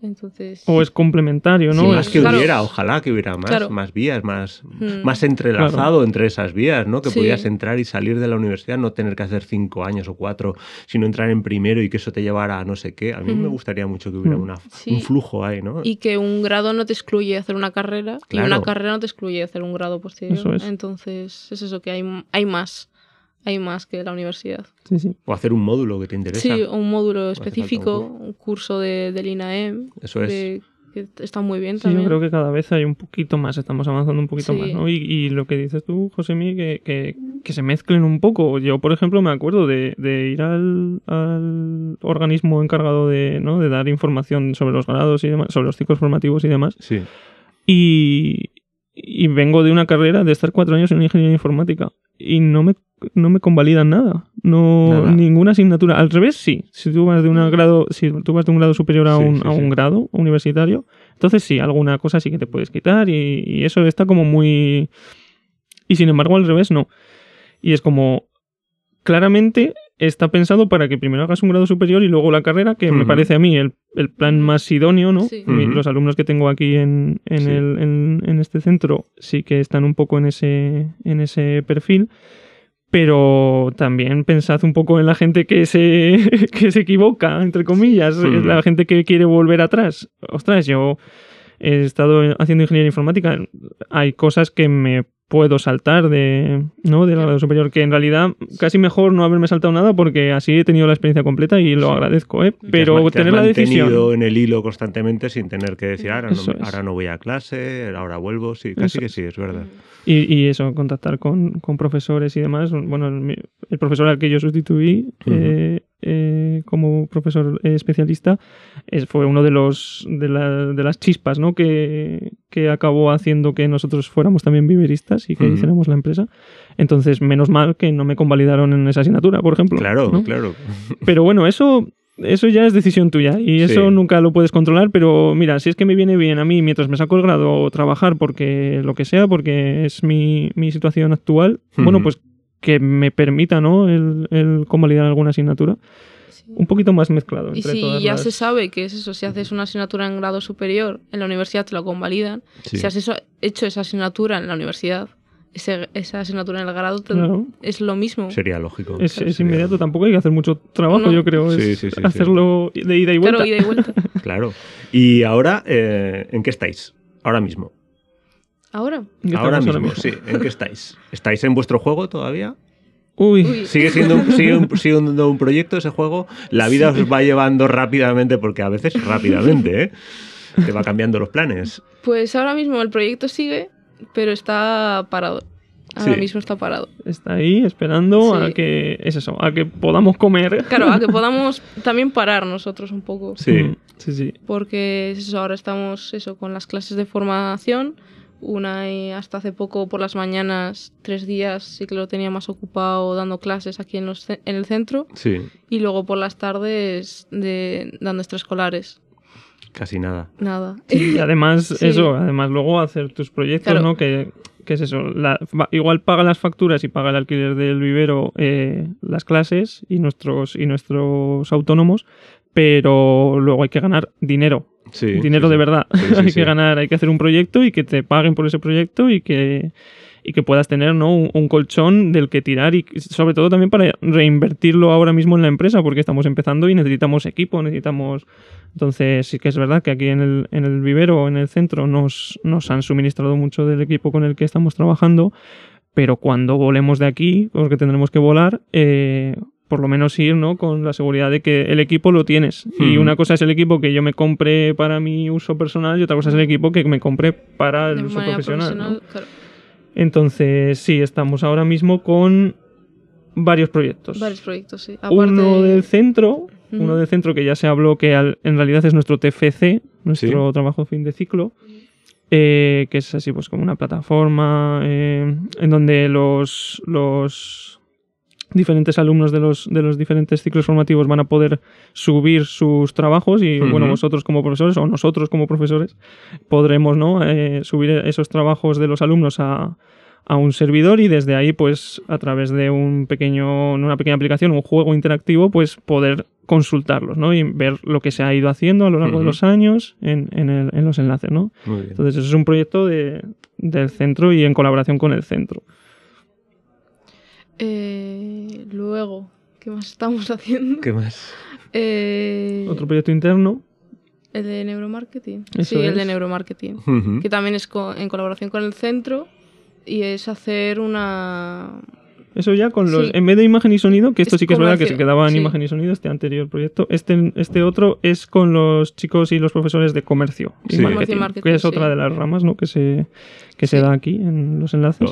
Entonces... O es complementario, ¿no? Sí, más Es- que claro. hubiera, ojalá que hubiera más, Claro. más vías, más, Mm. más entrelazado entre esas vías, ¿no? Que Sí. pudieras entrar y salir de la universidad, no tener que hacer cinco años o cuatro, sino entrar en primero y que eso te llevara a no sé qué. A mí me Ujú. gustaría mucho que hubiera Mm. una, Sí. un flujo ahí, ¿no? Y que un grado no te excluye de hacer una carrera y una carrera no te excluye de hacer un grado posterior. Eso es. Entonces, es eso, que hay, hay más. Hay más que la universidad. Sí, sí. O hacer un módulo que te interesa. Sí, un módulo específico, un un curso de, del INAEM, Eso es. de- que está muy bien Sí, también. yo creo que cada vez hay un poquito más, estamos avanzando un poquito Sí. más, ¿no? Y, y lo que dices tú, Josemi, que, que, que se mezclen un poco. Yo, por ejemplo, me acuerdo de, de ir al, al organismo encargado de, ¿no? de dar información sobre los grados y demás, sobre los ciclos formativos y demás, Sí. y, y vengo de una carrera de estar cuatro años en ingeniería informática y no me, no me convalidan nada. No, Nada. ninguna asignatura. Al revés, sí. Si tú vas de un grado, si tú vas de un grado superior a Sí, un, sí, a un sí. grado universitario, entonces sí, alguna cosa sí que te puedes quitar y, y eso está como muy. Y sin embargo, al revés, no. Y es como. Claramente está pensado para que primero hagas un grado superior y luego la carrera, que me parece a mí el, el plan más idóneo, ¿no? Sí. Los alumnos que tengo aquí en, en, Sí. el- en- en este centro sí que están un poco en ese, en ese perfil. Pero también pensad un poco en la gente que se, que se equivoca, entre comillas, Sí. la gente que quiere volver atrás. Ostras, yo he estado haciendo ingeniería informática. Hay cosas que me puedo saltar de, ¿no? del grado superior, que en realidad casi mejor no haberme saltado nada porque así he tenido la experiencia completa y lo Sí. agradezco, ¿eh? Has Pero ma- te has tener la decisión. en el hilo constantemente sin tener que decir, ahora no, ahora voy a clase, ahora vuelvo. Sí, casi Eso que sí, es verdad. Y, y eso, contactar con, con profesores y demás. Bueno, el, el profesor al que yo sustituí eh, eh, como profesor eh, especialista es- fue uno de los de, la- de las chispas ¿no? que, que acabó haciendo que nosotros fuéramos también viveristas y que hiciéramos la empresa. Entonces, menos mal que no me convalidaron en esa asignatura, por ejemplo. Claro, ¿no? claro. Pero bueno, eso, eso ya es decisión tuya y eso Sí. nunca lo puedes controlar. Pero mira, si es que me viene bien a mí mientras me saco el grado o trabajar porque lo que sea, porque es mi, mi situación actual, bueno, pues que me permita ¿no? el, el convalidar alguna asignatura Sí. un poquito más mezclado. Y Entre si todas ya las- se sabe que es eso, si haces una asignatura en grado superior, en la universidad te lo convalidan. Sí. Si has eso- hecho esa asignatura en la universidad, ese- esa asignatura en el grado te- Claro. es lo mismo. Sería lógico. Es, es Sería- inmediato, tampoco hay que hacer mucho trabajo, No. yo creo. Sí, es sí, sí, sí. hacerlo de ida y vuelta. Claro, ida y vuelta. Claro. Y ahora, eh, ¿en qué estáis? Ahora mismo. Ahora. ¿Qué Ahora mismo, sí. ¿En qué estáis? ¿Estáis en vuestro juego todavía? Uy, Uy. ¿Sigue siendo, un- sigue un- siendo un proyecto ese juego? La vida os va llevando rápidamente, porque a veces rápidamente, ¿eh? te va cambiando los planes. Pues ahora mismo el proyecto sigue, pero está parado. Ahora mismo está parado. Está ahí esperando a que es eso, a que podamos comer. Claro, a que podamos también parar nosotros un poco. Sí, sí, sí. Porque eso, ahora estamos eso con las clases de formación. Una y hasta hace poco por las mañanas, tres días sí que lo tenía más ocupado dando clases aquí en, los, en el centro. Sí. Y luego por las tardes de, dando extraescolares. Casi nada. Nada. y además, eso, además luego hacer tus proyectos, ¿no? Que ¿qué es eso? igual paga las facturas y paga el alquiler del vivero eh, las clases y nuestros, y nuestros autónomos, pero luego hay que ganar dinero. Dinero de verdad. hay que ganar, hay que hacer un proyecto y que te paguen por ese proyecto y que, y que puedas tener ¿no? un, colchón del que tirar y sobre todo también para reinvertirlo ahora mismo en la empresa porque estamos empezando y necesitamos equipo, necesitamos entonces sí que es verdad que aquí en el, en el vivero, en el centro, nos, nos han suministrado mucho del equipo con el que estamos trabajando, pero cuando volemos de aquí, porque tendremos que volar, eh, por lo menos ir ¿no? con la seguridad de que el equipo lo tienes. Y una cosa es el equipo que yo me compre para mi uso personal y otra cosa es el equipo que me compre para el uso profesional. Entonces, sí, estamos ahora mismo con varios proyectos. Varios proyectos, sí. Uno del centro, uno del centro que ya se habló que en realidad es nuestro TFC, nuestro trabajo fin de ciclo, eh, que es así pues como una plataforma eh, en donde los, los diferentes alumnos de los, de los diferentes ciclos formativos van a poder subir sus trabajos y bueno, vosotros como profesores o nosotros como profesores podremos ¿no? Eh, subir esos trabajos de los alumnos a, a un servidor y desde ahí, pues a través de un pequeño, una pequeña aplicación, un juego interactivo, pues poder consultarlos, ¿no? Y ver lo que se ha ido haciendo a lo largo de los años en, en, los enlaces, ¿no? Entonces, eso es un proyecto de, del centro y en colaboración con el centro. Eh, luego, ¿qué más estamos haciendo? ¿Qué más? Eh, Otro proyecto interno. El de neuromarketing. sí, el de neuromarketing. Que también es en colaboración con el centro y es hacer una... Eso ya con los... En vez de imagen y sonido, que esto sí que es verdad que se quedaba en imagen y sonido, este anterior proyecto, este, este otro es con los chicos y los profesores de comercio y marketing, que es otra de las ramas ¿no? que, se, que se da aquí en los enlaces.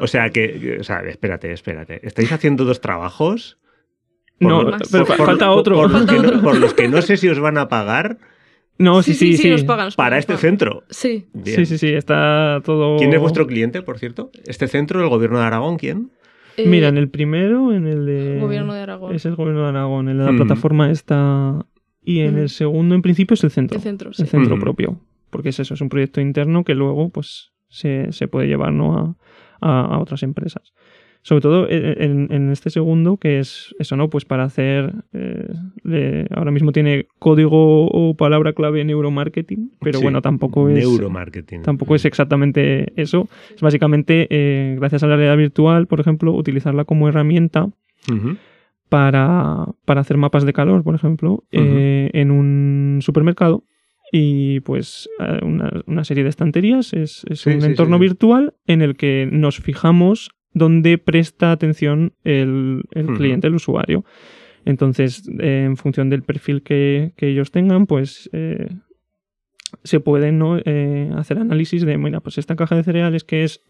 o sea que, o sea, espérate, espérate. ¿Estáis haciendo dos trabajos? no, pero falta otro. por los que no sé si os van a pagar. No, sí, sí, sí. Para este centro. Sí. Sí, sí, sí, está todo. ¿Quién es vuestro cliente, por cierto? ¿Este centro, el gobierno de Aragón, quién? Eh, Mira, en el primero, en el de. Gobierno de Aragón. Es el gobierno de Aragón. En la plataforma está. Y en el segundo, en principio, es el centro. El centro, sí. El centro propio. Porque es eso, es un proyecto interno que luego, pues, se, se puede llevar ¿no? a, a otras empresas sobre todo en, este segundo, que es eso, ¿no? Pues para hacer, eh, ahora mismo tiene código o palabra clave neuromarketing, pero bueno, tampoco es... Neuromarketing. Tampoco es exactamente eso. Es básicamente, eh, gracias a la realidad virtual, por ejemplo, utilizarla como herramienta para, hacer mapas de calor, por ejemplo, eh, en un supermercado y pues una, serie de estanterías. Es, un entorno virtual en el que nos fijamos donde presta atención el, cliente, el usuario. Entonces, eh, en función del perfil que, ellos tengan, pues eh, se pueden eh, hacer análisis de, mira, pues esta caja de cereales que es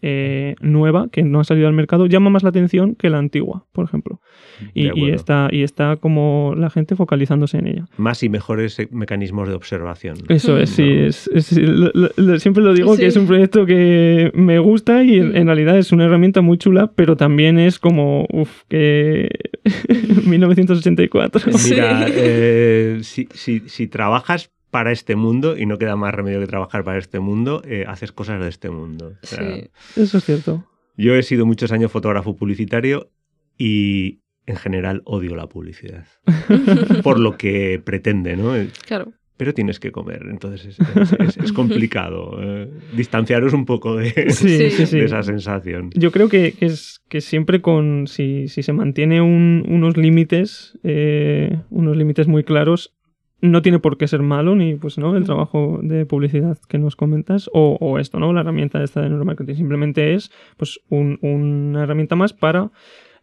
nueva, que no ha salido al mercado, llama más la atención que la antigua, por ejemplo. Y, está, y está como la gente focalizándose en ella. Más y mejores mecanismos de observación. Eso es, sí. Es, siempre lo digo que es un proyecto que me gusta y en, realidad es una herramienta muy chula, pero también es como, uff, que 1984. Mira, eh, si, si, trabajas para este mundo y no queda más remedio que trabajar para este mundo, eh, haces cosas de este mundo. sí. Eso es cierto. Yo he sido muchos años fotógrafo publicitario y en general odio la publicidad. por lo que pretende, ¿no? Claro. Pero tienes que comer, entonces es, complicado eh, distanciaros un poco de, esa sensación. Yo creo que, es que siempre con, si, se mantiene unos límites, eh, unos límites muy claros, no tiene por qué ser malo ni pues no el trabajo de publicidad que nos comentas o, esto no la herramienta esta de neuromarketing simplemente es pues una herramienta más para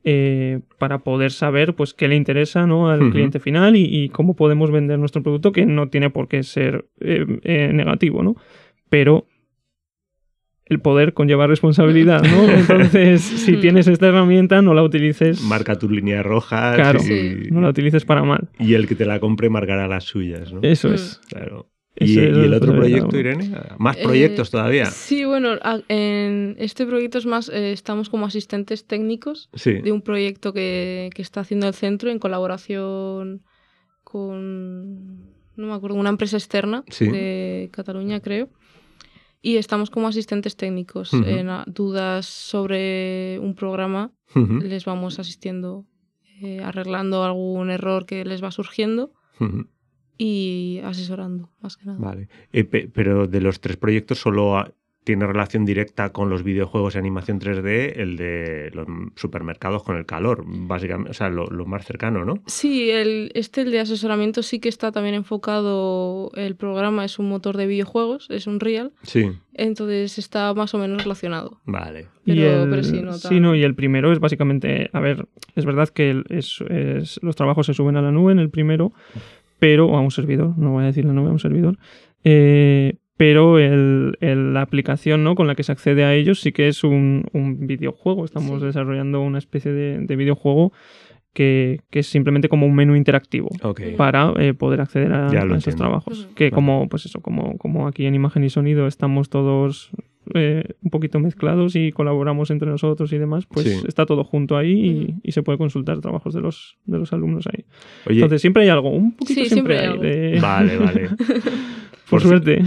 eh, para poder saber pues qué le interesa ¿no? al cliente final y, cómo podemos vender nuestro producto, que no tiene por qué ser eh, eh, negativo, ¿no? Pero el poder conlleva responsabilidad, ¿no? Entonces, si tienes esta herramienta, no la utilices. Marca tus líneas rojas. Claro, no la utilices para mal. Y el que te la compre marcará las suyas, ¿no? Eso es. Claro. ¿Y, el otro proyecto, Irene? ¿Más eh, proyectos todavía? Sí, bueno, en este proyecto es más, eh, estamos como asistentes técnicos de un proyecto que, que, está haciendo el centro en colaboración con, no me acuerdo, una empresa externa de Cataluña, creo. Y estamos como asistentes técnicos. En dudas sobre un programa, les vamos asistiendo, eh, arreglando algún error que les va surgiendo y asesorando, más que nada. Vale. Eh, pero de los tres proyectos solo tiene relación directa con los videojuegos y animación 3D, el de los supermercados con el calor, básicamente, o sea, lo, más cercano, ¿no? Sí, el, este, el de asesoramiento, sí que está también enfocado, el programa es un motor de videojuegos, es un real. Sí. Entonces está más o menos relacionado. Vale. Pero, pero sí, no, sí, no, y el primero es básicamente, a ver, es verdad que es, los trabajos se suben a la nube en el primero, pero a un servidor, no voy a decir la nube a un servidor, eh, pero el, la aplicación ¿no? con la que se accede a ellos sí que es un, videojuego. Estamos desarrollando una especie de, videojuego que, es simplemente como un menú interactivo para eh, poder acceder a, esos trabajos. Que como, pues eso, como, como aquí en imagen y sonido estamos todos eh, un poquito mezclados y colaboramos entre nosotros y demás, pues está todo junto ahí y, se puede consultar trabajos de los, de los alumnos ahí. Entonces siempre hay algo, un poquito siempre, hay. Vale, vale. por, suerte.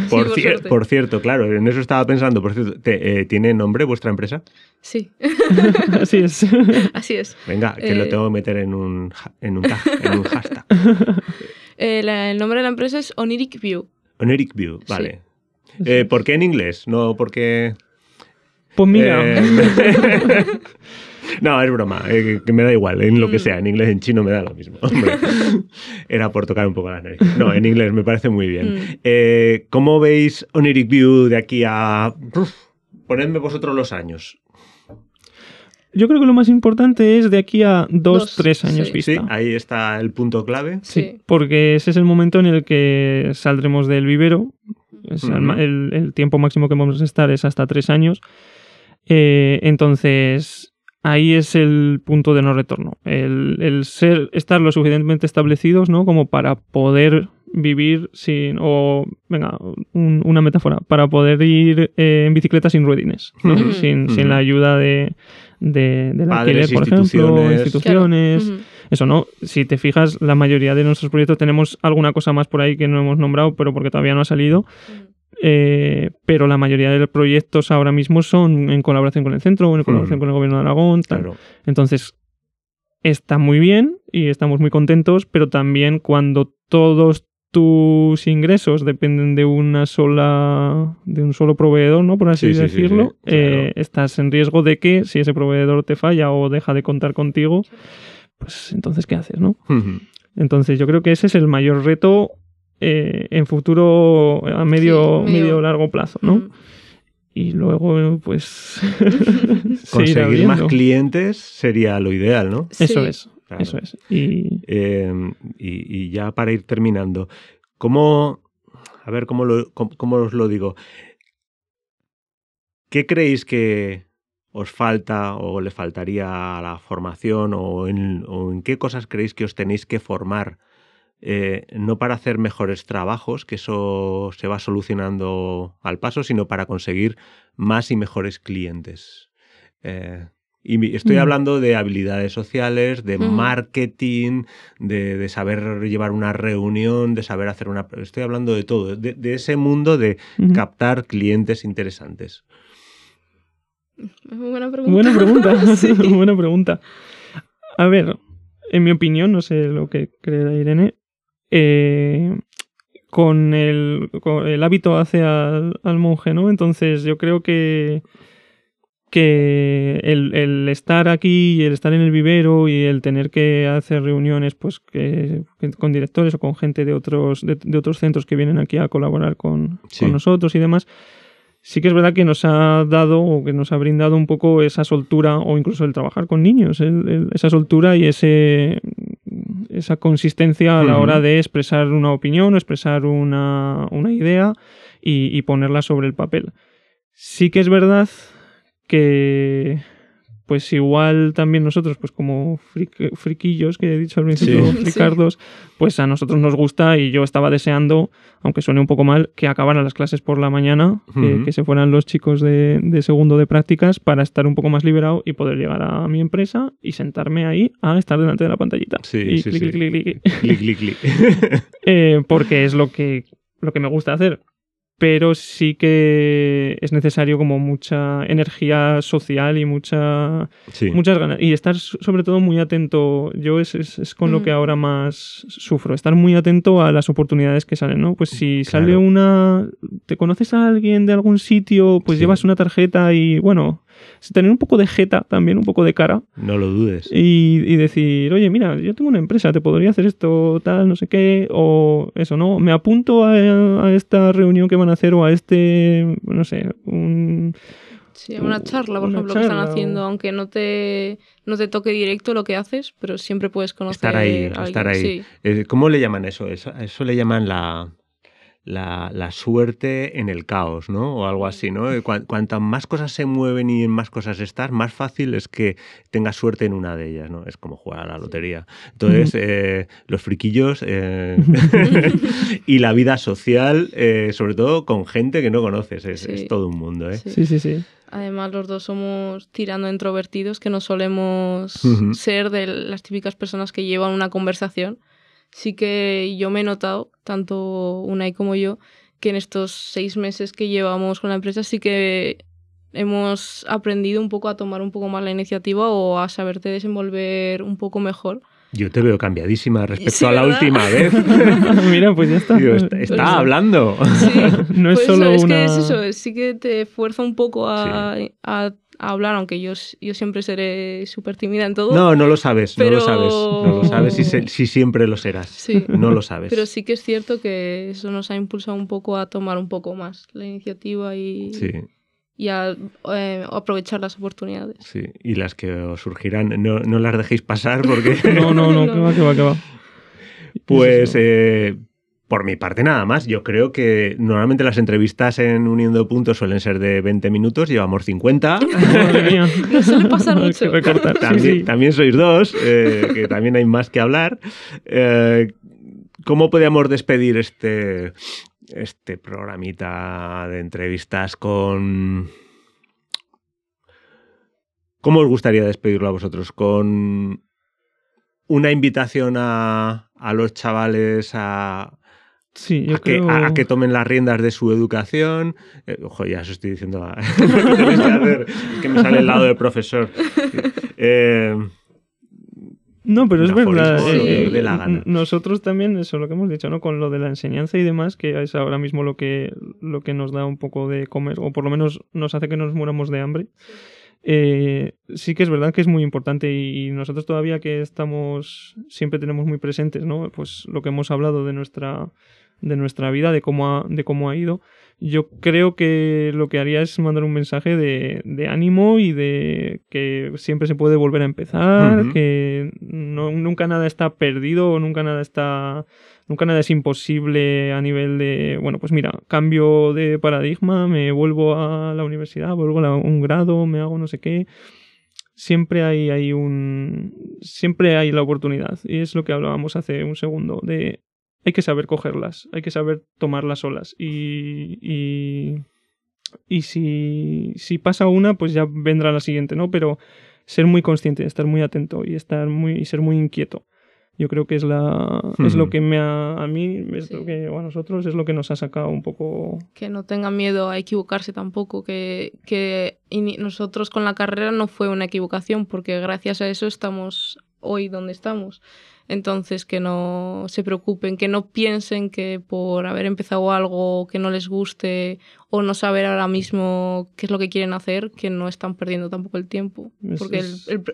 Por, cierto, claro, en eso estaba pensando. Por cierto, eh, ¿tiene nombre vuestra empresa? Sí. Así es. Así es. Venga, que lo eh, tengo que meter en un, en un, tag, en un hashtag. el nombre de la empresa es Oniric View. Oniric View, vale. Eh, ¿Por qué en inglés? No porque... Pues mira... Eh, no, es broma, eh, que me da igual, en lo que mm. sea, en inglés, en chino me da lo mismo. Era por tocar un poco la nariz. No, en inglés me parece muy bien. Mm. ¿Cómo veis Oniric View de aquí a... ponedme vosotros los años. Yo creo que lo más importante es de aquí a dos, tres años vista. Sí, ahí está el punto clave. Sí, porque ese es el momento en el que saldremos del vivero el, tiempo máximo que vamos a estar es hasta tres años. Eh, entonces, ahí es el punto de no retorno. El, ser, estar lo suficientemente establecidos, ¿no? Como para poder vivir sin. O, venga, una metáfora. Para poder ir eh, en bicicleta sin ruedines, sin, sin, la ayuda de, de, del alquiler, por ejemplo, instituciones. Eso no, si te fijas, la mayoría de nuestros proyectos tenemos alguna cosa más por ahí que no hemos nombrado, pero porque todavía no ha salido. Eh, pero la mayoría de los proyectos ahora mismo son en colaboración con el centro o en colaboración con el gobierno de Aragón. Entonces, está muy bien y estamos muy contentos, pero también cuando todos tus ingresos dependen de una sola de un solo proveedor, ¿no? Por así decirlo, eh, estás en riesgo de que si ese proveedor te falla o deja de contar contigo, pues entonces, ¿qué haces, no? Entonces, yo creo que ese es el mayor reto eh, en futuro a medio, medio, largo plazo, ¿no? Y luego, pues. Conseguir más clientes sería lo ideal, ¿no? Eso es. Eso es. Em, y... y, ya para ir terminando, ¿cómo. A ver, ¿cómo, lo, cómo os lo digo? ¿Qué creéis que, os falta o le faltaría a la formación o en, qué cosas creéis que os tenéis que formar, eh, no para hacer mejores trabajos, que eso se va solucionando al paso, sino para conseguir más y mejores clientes. Eh, y estoy mm. hablando de habilidades sociales, de marketing, de, saber llevar una reunión, de saber hacer una... Estoy hablando de todo, de, ese mundo de captar clientes interesantes. Buena pregunta. Buena pregunta, buena pregunta. A ver, en mi opinión, no sé lo que cree Irene, eh, con, el, el, hábito hacia al, monje, ¿no? Entonces yo creo que, que el, estar aquí y el estar en el vivero y el tener que hacer reuniones pues que, con directores o con gente de otros, de, otros centros que vienen aquí a colaborar con, con nosotros y demás, sí que es verdad que nos ha dado o que nos ha brindado un poco esa soltura o incluso el trabajar con niños, esa soltura y ese, esa consistencia a la hora de expresar una opinión o expresar una, idea y, ponerla sobre el papel. Sí que es verdad que pues igual también nosotros, pues como friquillos que he dicho al principio, fricardos, pues a nosotros nos gusta y yo estaba deseando, aunque suene un poco mal, que acabaran las clases por la mañana, que, se fueran los chicos de, segundo de prácticas para estar un poco más liberado y poder llegar a mi empresa y sentarme ahí a estar delante de la pantallita. Sí, y sí, clic, clic, clic, clic, clic, clic. eh, porque es lo que, lo que me gusta hacer pero sí que es necesario como mucha energía social y mucha, muchas ganas. Y estar sobre todo muy atento, yo es, es, con lo que mm. ahora más sufro, estar muy atento a las oportunidades que salen, ¿no? Pues si sale una, te conoces a alguien de algún sitio, pues llevas una tarjeta y bueno, tener un poco de jeta también, un poco de cara. No lo dudes. Y, decir, oye, mira, yo tengo una empresa, te podría hacer esto, tal, no sé qué, o eso, ¿no? Me apunto a, esta reunión que van a hacer o a este, no sé, un... Sí, una charla, por ejemplo, que están haciendo, aunque no te, no te toque directo lo que haces, pero siempre puedes conocer estar ahí, a Estar ahí. Eh, ¿Cómo le llaman eso? eso? Eso le llaman la la, suerte en el caos, ¿no? O algo así, ¿no? cuantas más cosas se mueven y en más cosas estás, más fácil es que tengas suerte en una de ellas, ¿no? Es como jugar a la lotería. Entonces, eh, los friquillos eh, y la vida social, eh, sobre todo con gente que no conoces, es, todo un mundo, ¿eh? Sí, sí, sí. Además, los dos somos tirando introvertidos, que no solemos ser de las típicas personas que llevan una conversación sí que yo me he notado, tanto Unai como yo, que en estos seis meses que llevamos con la empresa sí que hemos aprendido un poco a tomar un poco más la iniciativa o a saberte desenvolver un poco mejor. Yo te veo cambiadísima respecto a la última vez. Mira, pues ya está. está, hablando. Sí, no es pues solo es que es eso, sí que te fuerza un poco a, a hablar, aunque yo, yo siempre seré súper tímida en todo. No, no lo sabes, no lo sabes. No lo sabes si, siempre lo serás. Sí. No lo sabes. Pero sí que es cierto que eso nos ha impulsado un poco a tomar un poco más la iniciativa y, y a eh, aprovechar las oportunidades. Sí, y las que os surgirán, no, no las dejéis pasar porque... no, no, no, que va, que va, que va. Pues... Eh, por mi parte nada más. Yo creo que normalmente las entrevistas en Uniendo Puntos suelen ser de 20 minutos, llevamos 50. no suele pasar mucho. También, sois dos, eh, que también hay más que hablar. Eh, ¿Cómo podríamos despedir este, este programita de entrevistas con... ¿Cómo os gustaría despedirlo a vosotros? ¿Con una invitación a, a los chavales a, Sí, yo a, creo... que, a, que, tomen las riendas de su educación. Eh, ojo, ya os estoy diciendo. es que me sale el lado del profesor. Eh, no, pero es verdad. Eh, nosotros también, eso es lo que hemos dicho, ¿no? Con lo de la enseñanza y demás, que es ahora mismo lo que, lo que nos da un poco de comer, o por lo menos nos hace que nos muramos de hambre. sí que es verdad que es muy importante y, nosotros todavía que estamos, siempre tenemos muy presentes, ¿no? Pues lo que hemos hablado de nuestra de nuestra vida, de cómo ha, de cómo ha ido, yo creo que lo que haría es mandar un mensaje de, de ánimo y de que siempre se puede volver a empezar, que no, nunca nada está perdido, nunca nada está nunca nada es imposible a nivel de, bueno, pues mira, cambio de paradigma, me vuelvo a la universidad, vuelvo a un grado, me hago no sé qué. Siempre hay, hay un. Siempre hay la oportunidad. Y es lo que hablábamos hace un segundo. De hay que saber cogerlas, hay que saber tomarlas solas. Y, y, y si, si, pasa una, pues ya vendrá la siguiente, ¿no? Pero ser muy consciente, estar muy atento y, estar muy, y ser muy inquieto. Yo creo que es, la, es lo que me ha, a mí, es lo que, a nosotros es lo que nos ha sacado un poco. Que no tengan miedo a equivocarse tampoco, que, que nosotros con la carrera no fue una equivocación, porque gracias a eso estamos hoy donde estamos. Entonces, que no se preocupen, que no piensen que por haber empezado algo que no les guste o no saber ahora mismo qué es lo que quieren hacer, que no están perdiendo tampoco el tiempo. Porque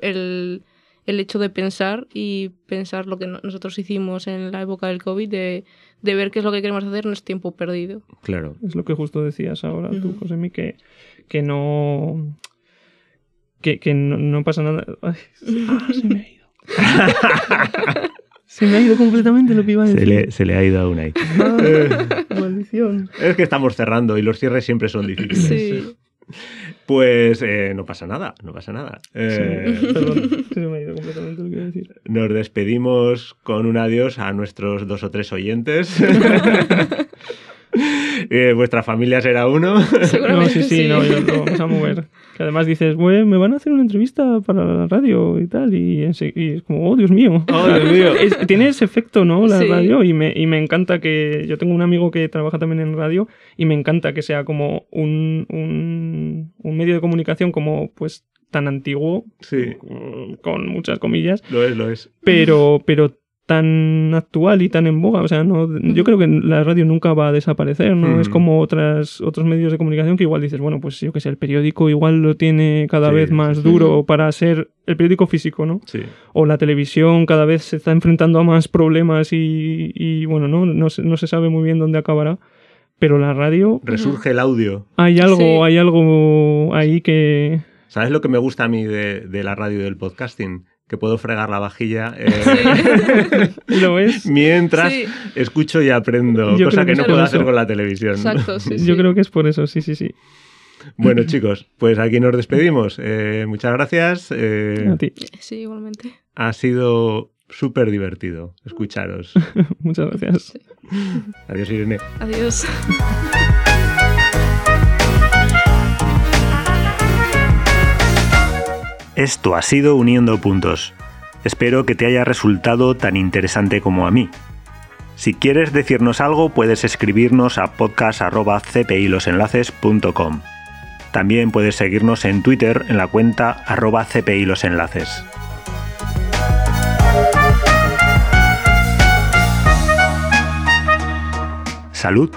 el, el hecho de pensar y pensar lo que nosotros hicimos en la época del COVID, de, de, ver qué es lo que queremos hacer, no es tiempo perdido. Claro. Es lo que justo decías ahora tú, Josemi, que, que no... Que, que no, no, pasa nada. Ay, ah, se me ha ido. Se me ha ido completamente lo que iba a decir. Se le, se le ha ido a una ahí. Ah, maldición. Es que estamos cerrando y los cierres siempre son difíciles. Sí. Pues eh, no pasa nada, no pasa nada. Eh, Sí, perdón, se me ha ido completamente lo que iba a decir. nos despedimos con un adiós a nuestros dos o tres oyentes. Eh, vuestra familia será uno. No, sí, sí, no, yo lo vamos a mover. Que además dices, güey, me van a hacer una entrevista para la radio y tal, y, es como, oh, Dios mío. Oh, Dios mío. Es- tiene ese efecto, ¿no? La Sí. radio, y me, y me encanta que. Yo tengo un amigo que trabaja también en radio, y me encanta que sea como un, un, un medio de comunicación como, pues, tan antiguo, Sí, mm, con muchas comillas, lo es, lo es. pero, pero tan actual y tan en boga. O sea, no, yo creo que la radio nunca va a desaparecer, ¿no? Mm. Es como otras, otros medios de comunicación que igual dices, bueno, pues yo que sé, el periódico igual lo tiene cada Sí, vez más sí, sí. duro para ser el periódico físico, ¿no? Sí. O la televisión cada vez se está enfrentando a más problemas y, y, bueno, ¿no? No, se, no se sabe muy bien dónde acabará. Pero la radio, Resurge el audio. hay algo, Sí. hay algo ahí que... ¿Sabes lo que me gusta a mí de, de la radio y del podcasting? Que puedo fregar la vajilla eh, Lo mientras Sí. escucho y aprendo, Yo cosa que que no puedo hacer con la televisión. Exacto, sí, Yo creo que es por eso, sí, sí, sí. Bueno, chicos, pues aquí nos despedimos. Eh, muchas gracias. eh, A ti. Sí, igualmente. ha sido súper divertido escucharos. Muchas gracias. Adiós, Irene. Adiós. Esto ha sido Uniendo Puntos. Espero que te haya resultado tan interesante como a mí. Si quieres decirnos algo, puedes escribirnos a podcast.cpilosenlaces.com. También puedes seguirnos en Twitter en la cuenta arroba cpilosenlaces. Salud.